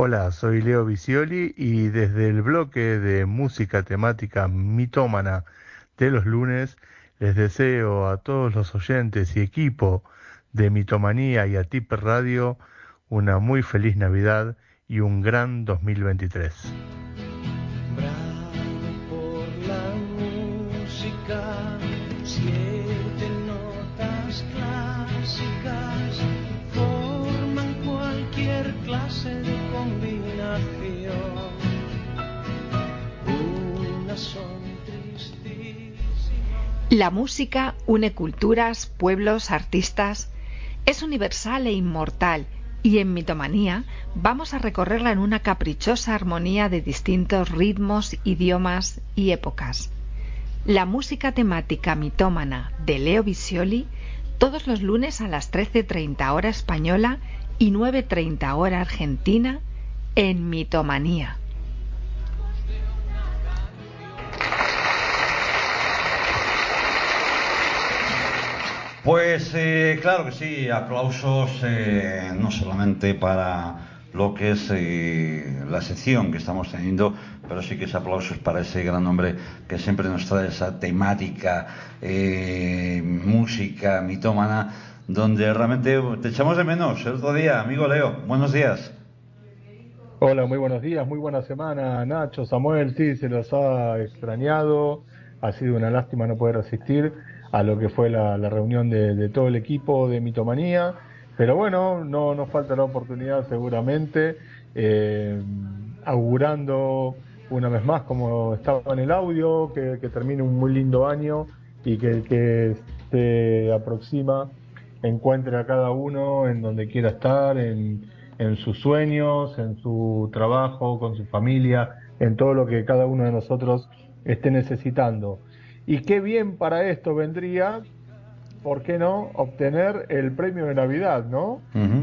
Hola, soy Leo Vicioli y desde el bloque de música temática mitómana de los lunes les deseo a todos los oyentes y equipo de Mitomanía y a Tip Radio una muy feliz Navidad y un gran 2023. La música une culturas, pueblos, artistas. Es universal e inmortal y en Mitomanía vamos a recorrerla en una caprichosa armonía de distintos ritmos, idiomas y épocas. La música temática mitómana de Leo Visioli todos los lunes a las 13.30 hora española y 9.30 hora argentina en Mitomanía. Pues eh, claro que sí, aplausos eh, no solamente para lo que es eh, la sección que estamos teniendo, pero sí que es aplausos para ese gran hombre que siempre nos trae esa temática, música mitómana, donde realmente te echamos de menos. El otro día, amigo Leo, buenos días. Hola, muy buenos días, muy buena semana, Nacho, Samuel, sí, se los ha extrañado, ha sido una lástima no poder asistir a lo que fue la, reunión de, todo el equipo de Mitomanía. Pero bueno, no nos falta la oportunidad seguramente, eh, augurando una vez más, como estaba en el audio, que, termine un muy lindo año y que el que se aproxima encuentre a cada uno en donde quiera estar, en, en sus sueños, en su trabajo, con su familia, en todo lo que cada uno de nosotros esté necesitando. Y qué bien para esto vendría, ¿por qué no?, obtener el premio de Navidad, ¿no?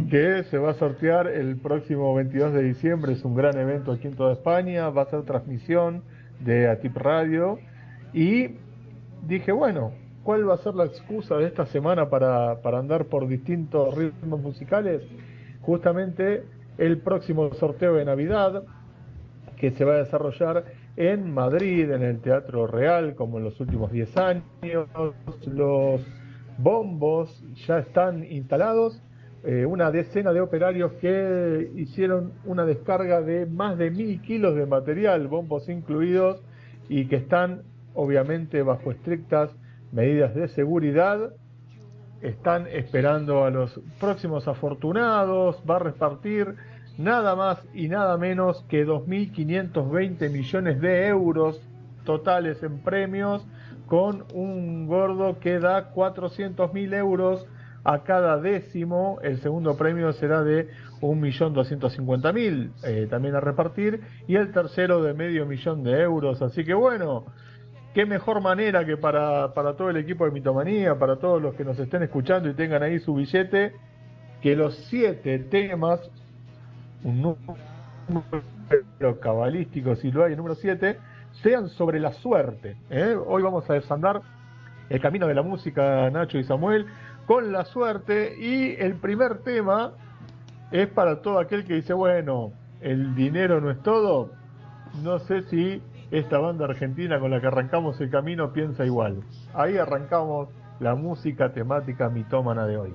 Que se va a sortear el próximo 22 de diciembre, es un gran evento aquí en toda España, va a ser transmisión de Atip Radio. Y dije, bueno, ¿cuál va a ser la excusa de esta semana para, para andar por distintos ritmos musicales? Justamente el próximo sorteo de Navidad, que se va a desarrollar en Madrid, en el Teatro Real, como en los últimos 10 años. Los bombos ya están instalados. Eh, una decena de operarios que hicieron una descarga de más de mil kilos de material, bombos incluidos, y que están obviamente bajo estrictas medidas de seguridad. Están esperando a los próximos afortunados, va a repartir nada más y nada menos que 2.520 millones de euros totales en premios, con un gordo que da 400.000 euros a cada décimo. El segundo premio será de 1.250.000 eh, también a repartir y el tercero de medio millón de euros. Así que bueno, qué mejor manera que para, para todo el equipo de Mitomanía, para todos los que nos estén escuchando y tengan ahí su billete, que los siete temas un número cabalístico, si lo hay, el número 7, sean sobre la suerte. ¿eh? Hoy vamos a desandar el camino de la música, Nacho y Samuel, con la suerte. Y el primer tema es para todo aquel que dice, bueno, el dinero no es todo. No sé si esta banda argentina con la que arrancamos el camino piensa igual. Ahí arrancamos la música temática mitómana de hoy.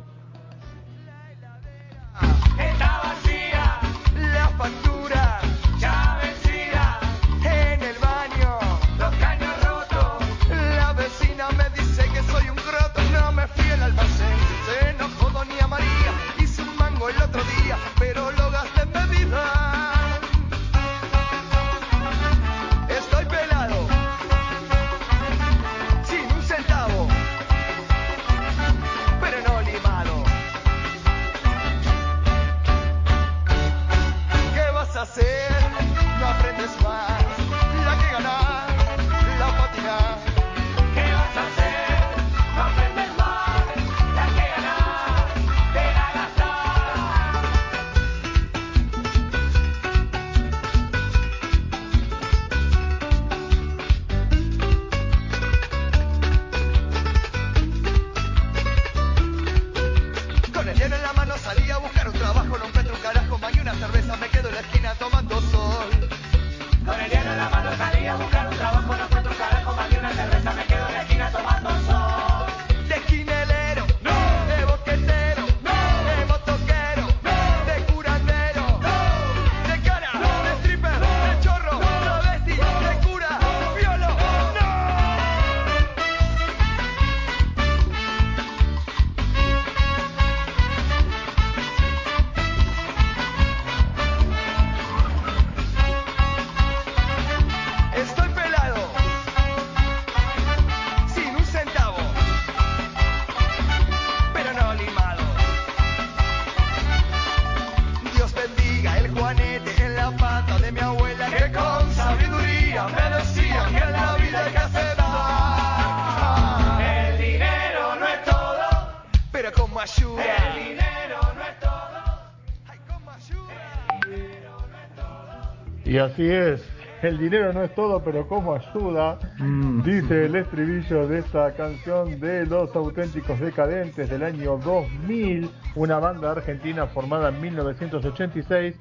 Así es, el dinero no es todo, pero como ayuda, mm. dice el estribillo de esta canción de Los Auténticos Decadentes del año 2000, una banda argentina formada en 1986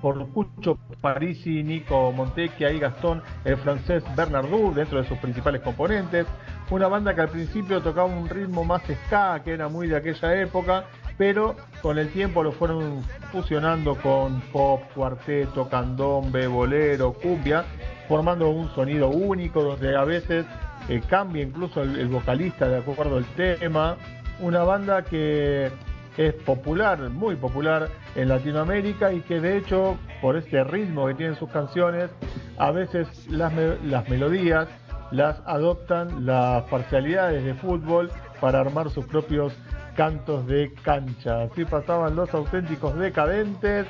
por Cucho Parisi, Nico Montecchia y Gastón, el francés Bernardou, dentro de sus principales componentes. Una banda que al principio tocaba un ritmo más ska, que era muy de aquella época, pero con el tiempo lo fueron fusionando con pop, cuarteto, candombe, bolero, cumbia, formando un sonido único donde a veces eh, cambia incluso el, vocalista de acuerdo al tema. Una banda que es popular, muy popular en Latinoamérica y que de hecho por este ritmo que tienen sus canciones, a veces las, las melodías las adoptan las parcialidades de fútbol para armar sus propios cantos de cancha. Así pasaban los auténticos decadentes.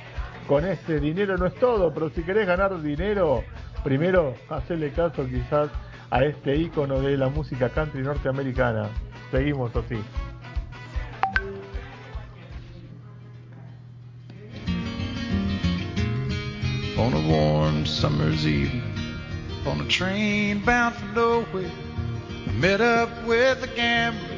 Con este dinero no es todo, pero si querés ganar dinero, primero hacerle caso quizás a este ícono de la música country norteamericana. Seguimos así. On a warm summer's evening, on a train bound for nowhere, met up with a gambler.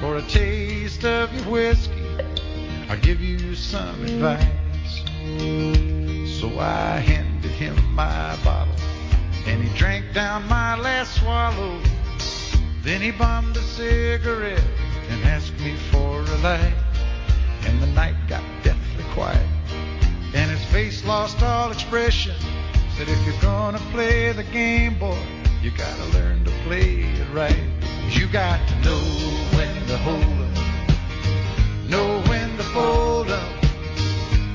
for a taste of your whiskey, I'll give you some advice. So I handed him my bottle, and he drank down my last swallow. Then he bummed a cigarette and asked me for a light. And the night got deathly quiet, and his face lost all expression. Said, if you're gonna play the game, boy, you gotta learn to play it right. You got to know know when to fold up,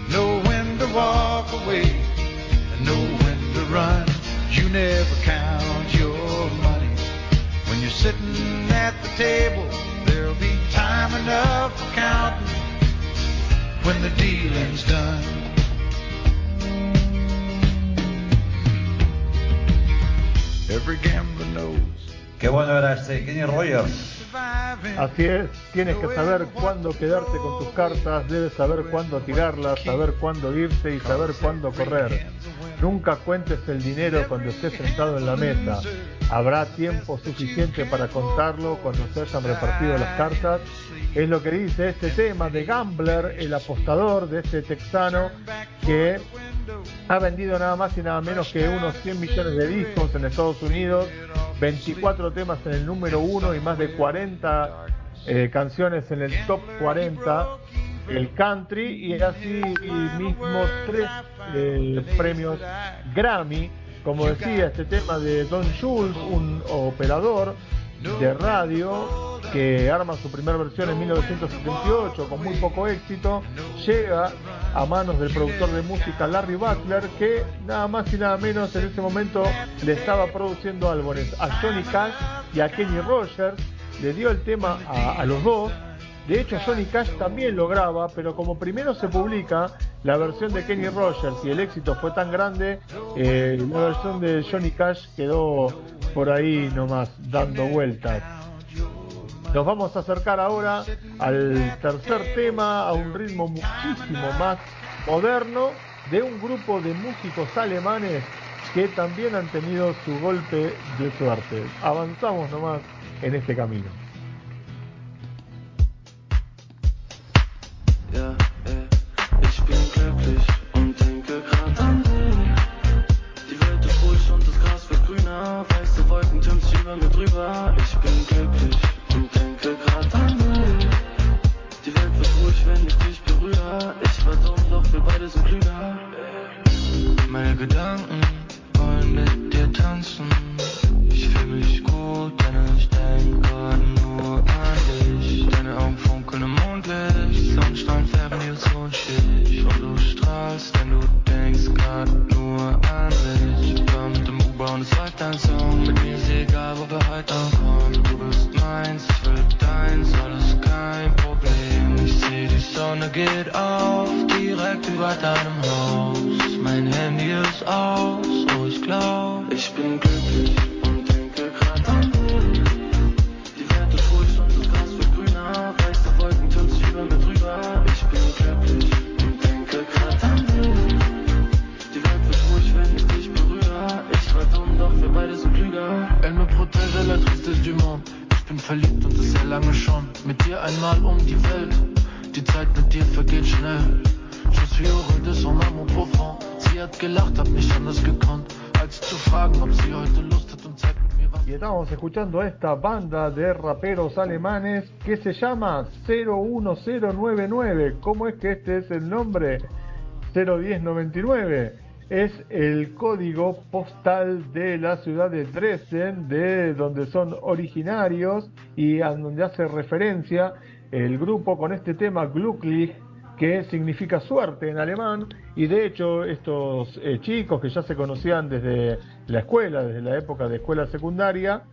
know when to walk away, and know when to run. You never count your money when you're sitting at the table. There'll be time enough for counting when the dealing's done. Every gambler knows Qué bueno era este Kenny Rogers. Así es, tienes que saber cuándo quedarte con tus cartas, debes saber cuándo tirarlas, saber cuándo irte y saber cuándo correr. Nunca cuentes el dinero cuando estés sentado en la mesa. Habrá tiempo suficiente para contarlo cuando se hayan repartido las cartas. Es lo que dice este tema de Gambler, el apostador de este texano que ha vendido nada más y nada menos que unos 100 millones de discos en Estados Unidos 24 temas en el número 1 y más de 40 canciones en el top 40 el country y así mismo tres premios Grammy. Como decía este tema de Don Schultz un operador de radio que arma su primera versión en 1978 con muy poco éxito, llega a manos del productor de música Larry Butler que nada más y nada menos en ese momento le estaba produciendo álbumes a Johnny Cash y a Kenny Rogers, le dio el tema a, los dos. De hecho, Johnny Cash también lo graba, pero como primero se publica la versión de Kenny Rogers y el éxito fue tan grande, eh, la versión de Johnny Cash quedó por ahí nomás dando vueltas. Nos vamos a acercar ahora al tercer tema, a un ritmo muchísimo más moderno de un grupo de músicos alemanes que también han tenido su golpe de suerte. Avanzamos nomás en este camino. matar escuchando a esta banda de raperos alemanes que se llama 01099. ¿Cómo es que este es el nombre? 01099. Es el código postal de la ciudad de Dresden, de donde son originarios y a donde hace referencia el grupo con este tema Glücklich que significa suerte en alemán, y de hecho estos eh, chicos que ya se conocían desde la escuela, desde la época de escuela secundaria,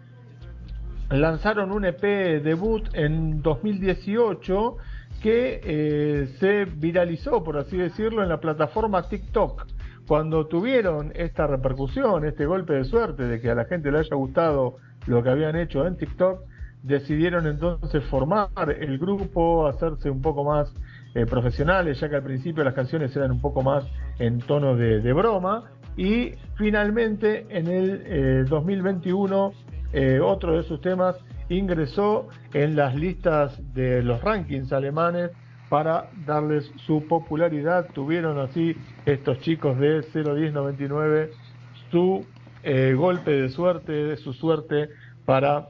lanzaron un EP debut en 2018 que eh, se viralizó, por así decirlo, en la plataforma TikTok. Cuando tuvieron esta repercusión, este golpe de suerte de que a la gente le haya gustado lo que habían hecho en TikTok, decidieron entonces formar el grupo, hacerse un poco más eh, profesionales, ya que al principio las canciones eran un poco más en tono de, broma. Y finalmente en el eh, 2021 eh, otro de sus temas ingresó en las listas de los rankings alemanes para darles su popularidad. Tuvieron así estos chicos de 01099 su eh, golpe de suerte, su suerte para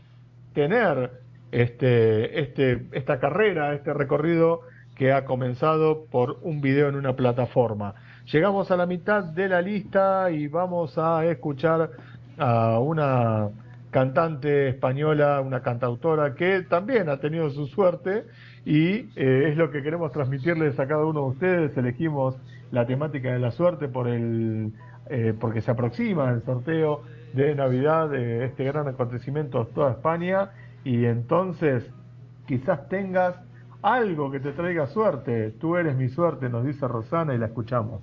tener este, este, esta carrera, este recorrido que ha comenzado por un video en una plataforma. Llegamos a la mitad de la lista y vamos a escuchar a una cantante española, una cantautora que también ha tenido su suerte y eh, es lo que queremos transmitirles a cada uno de ustedes. Elegimos la temática de la suerte por el, eh, porque se aproxima el sorteo de Navidad, de este gran acontecimiento en toda España y entonces quizás tengas algo que te traiga suerte. Tú eres mi suerte, nos dice Rosana y la escuchamos.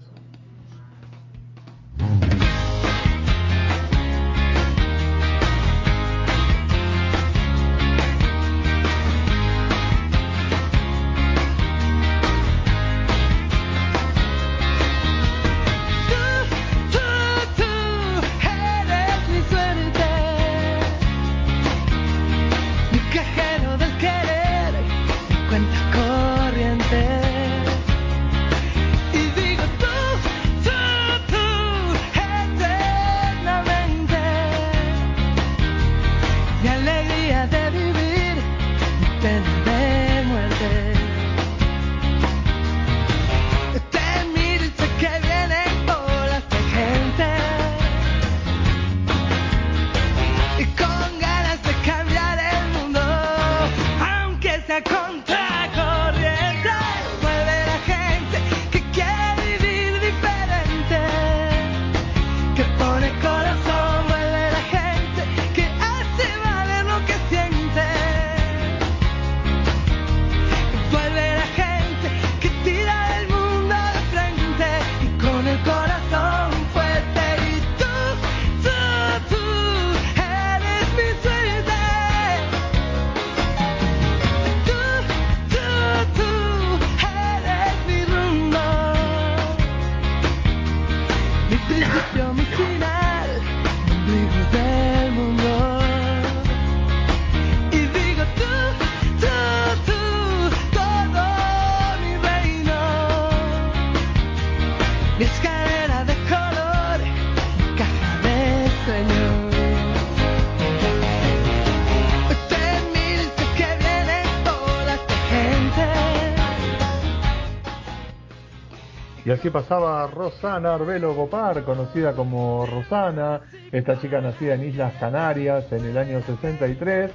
Y así pasaba Rosana Arbelo Gopar, conocida como Rosana, esta chica nacida en Islas Canarias en el año 63,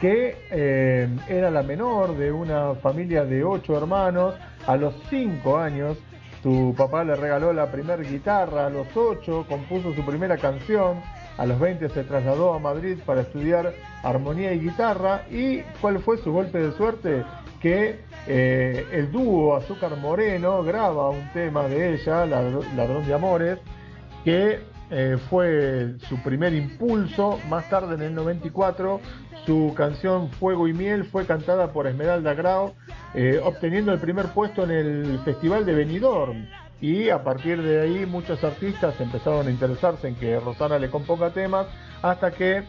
que eh, era la menor de una familia de ocho hermanos. A los cinco años, su papá le regaló la primera guitarra, a los ocho compuso su primera canción, a los 20 se trasladó a Madrid para estudiar armonía y guitarra. ¿Y cuál fue su golpe de suerte? Que eh, el dúo Azúcar Moreno graba un tema de ella, Ladrón de Amores, que eh, fue su primer impulso. Más tarde, en el 94, su canción Fuego y Miel fue cantada por Esmeralda Grau, eh, obteniendo el primer puesto en el Festival de Benidorm. Y a partir de ahí muchos artistas empezaron a interesarse en que Rosana le componga temas, hasta que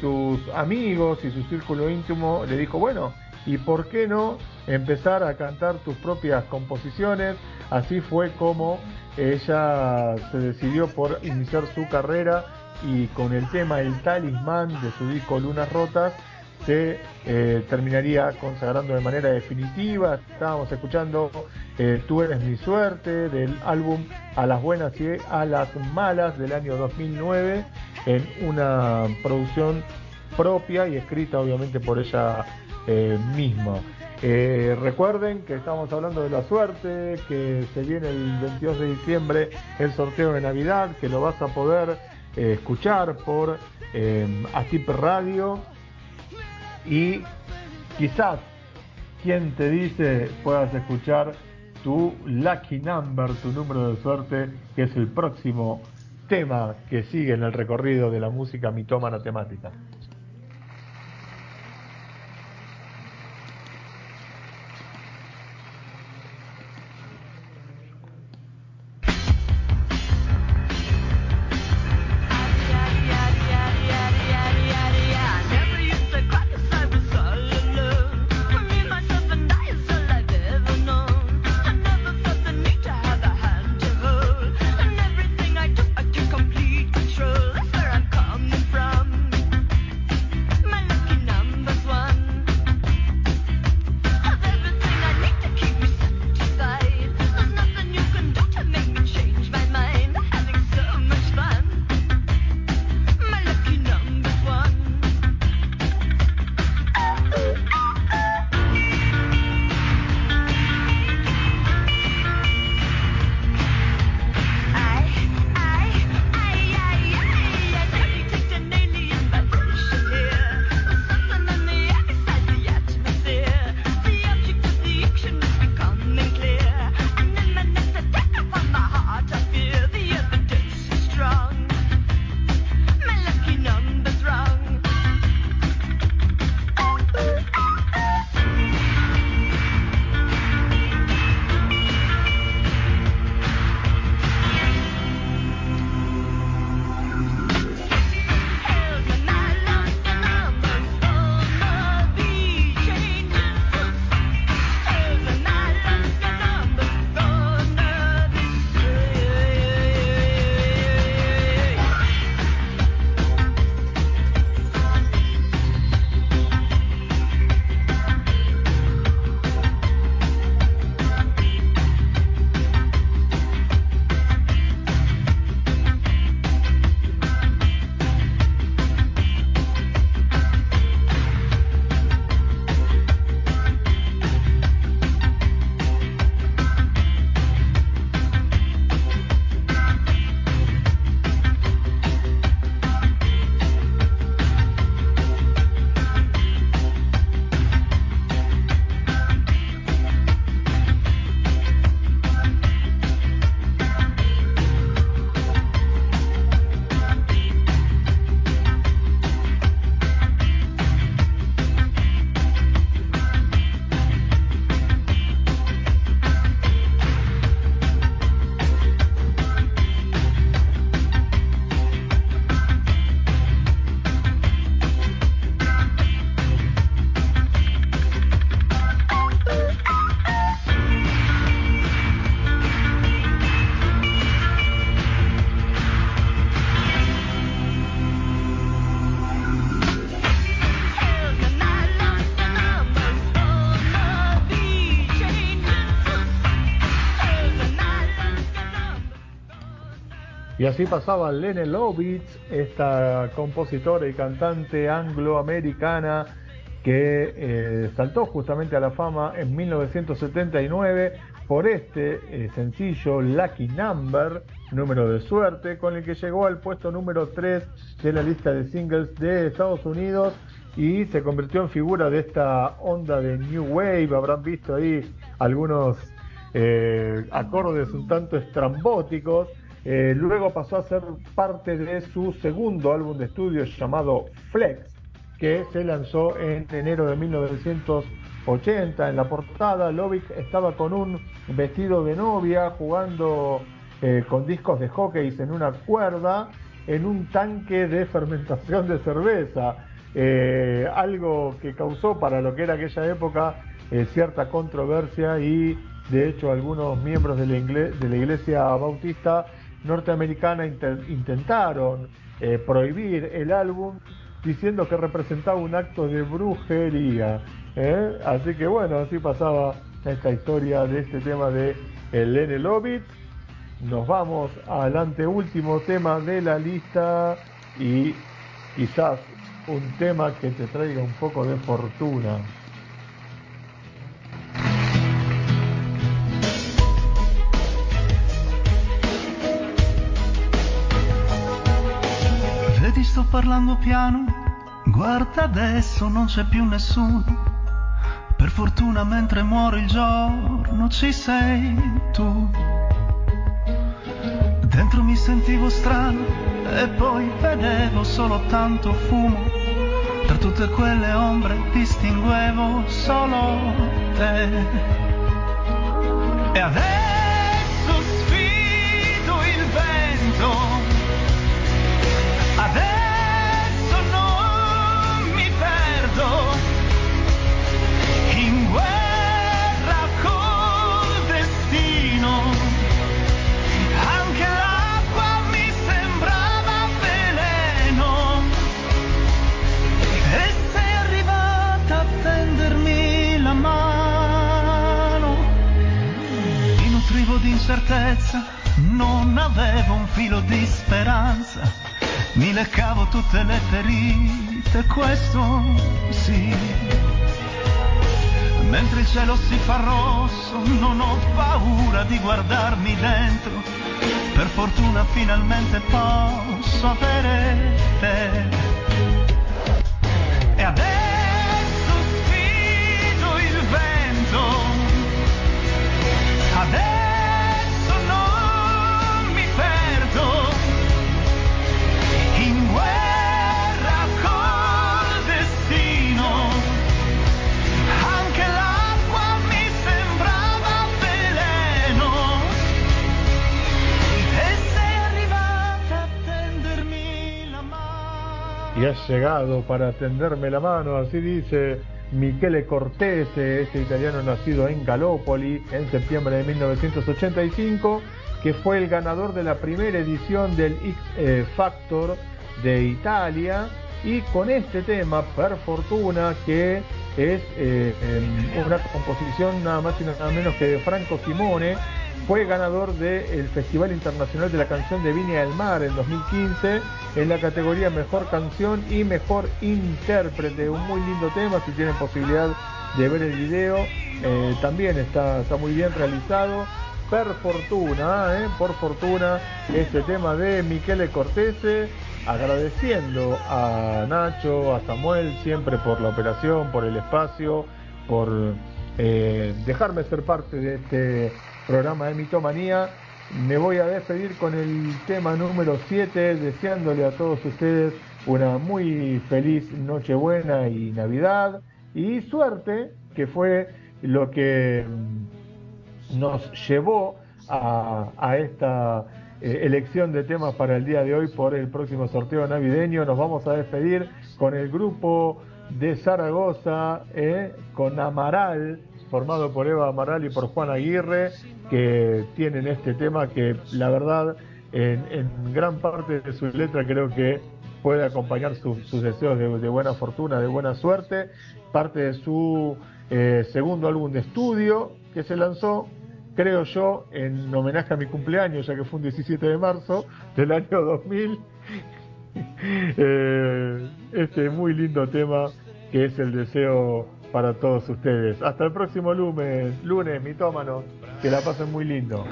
sus amigos y su círculo íntimo le dijo, bueno, ¿y por qué no empezar a cantar tus propias composiciones? Así fue como ella se decidió por iniciar su carrera y con el tema El Talismán de su disco Lunas Rotas se eh, terminaría consagrando de manera definitiva. Estábamos escuchando eh, Tú eres mi suerte del álbum A las buenas y a las malas del año 2009 en una producción propia y escrita obviamente por ella eh, misma. Eh, recuerden que estamos hablando de la suerte, que se viene el 22 de diciembre el sorteo de Navidad, que lo vas a poder eh, escuchar por eh, Atip Radio y quizás quien te dice puedas escuchar tu lucky number, tu número de suerte, que es el próximo tema que sigue en el recorrido de la música mitómana temática. Así pasaba Lene Lovitz, esta compositora y cantante angloamericana que eh, saltó justamente a la fama en 1979 por este eh, sencillo Lucky Number, número de suerte, con el que llegó al puesto número 3 de la lista de singles de Estados Unidos y se convirtió en figura de esta onda de New Wave. Habrán visto ahí algunos eh, acordes un tanto estrambóticos. Eh, luego pasó a ser parte de su segundo álbum de estudio llamado Flex, que se lanzó en enero de 1980. En la portada, Lovick estaba con un vestido de novia jugando eh, con discos de hockey en una cuerda en un tanque de fermentación de cerveza. Eh, algo que causó para lo que era aquella época cierta controversia y de hecho algunos miembros de la Iglesia Bautista norteamericana intentaron eh, prohibir el álbum diciendo que representaba un acto de brujería. Así que bueno, así pasaba esta historia de este tema de Elene Lovitz. Nos vamos al último tema de la lista y quizás un tema que te traiga un poco de fortuna. Parlando piano, guarda adesso non c'è più nessuno. Per fortuna mentre muore il giorno ci sei tu. Dentro mi sentivo strano e poi vedevo solo tanto fumo tutte quelle ombre distinguevo solo te. E adesso tutte le ferite, questo sì. Mentre il cielo si fa rosso, non ho paura di guardarmi dentro. Per fortuna finalmente posso avere te. E adesso sfido il vento. Adesso y has llegado para tenderme la mano, así dice Michele Cortese, este italiano nacido en Galópoli en septiembre de 1985, que fue el ganador de la primera edición del X eh, Factor de Italia. Y con este tema, Per Fortuna, que es eh, em, una composición nada más y nada menos que de Franco Simone, fue ganador del Festival Internacional de la Canción de Viña del Mar en 2015 en la categoría Mejor Canción y Mejor Intérprete. Un muy lindo tema, si tienen posibilidad de ver el video, eh, también está, está muy bien realizado. Per fortuna, eh, por fortuna, este tema de Michele Cortese, agradeciendo a Nacho, a Samuel, siempre por la operación, por el espacio, por eh, dejarme ser parte de este programa de Mitomanía. Me voy a despedir con el tema número 7, deseándole a todos ustedes una muy feliz Nochebuena y Navidad y suerte, que fue lo que nos llevó a, esta eh, elección de temas para el día de hoy por el próximo sorteo navideño. Nos vamos a despedir con el grupo de Zaragoza, eh, con Amaral, formado por Eva Amaral y por Juan Aguirre, que tienen este tema que la verdad en, gran parte de su letra creo que puede acompañar su- sus deseos de, de buena fortuna, de buena suerte. Parte de su eh, segundo álbum de estudio que se lanzó, creo yo, en homenaje a mi cumpleaños, ya que fue un 17 de marzo del año 2000. Eh, este muy lindo tema que es el deseo para todos ustedes. Hasta el próximo lunes, lunes, mitómanos, que la pasen muy lindo.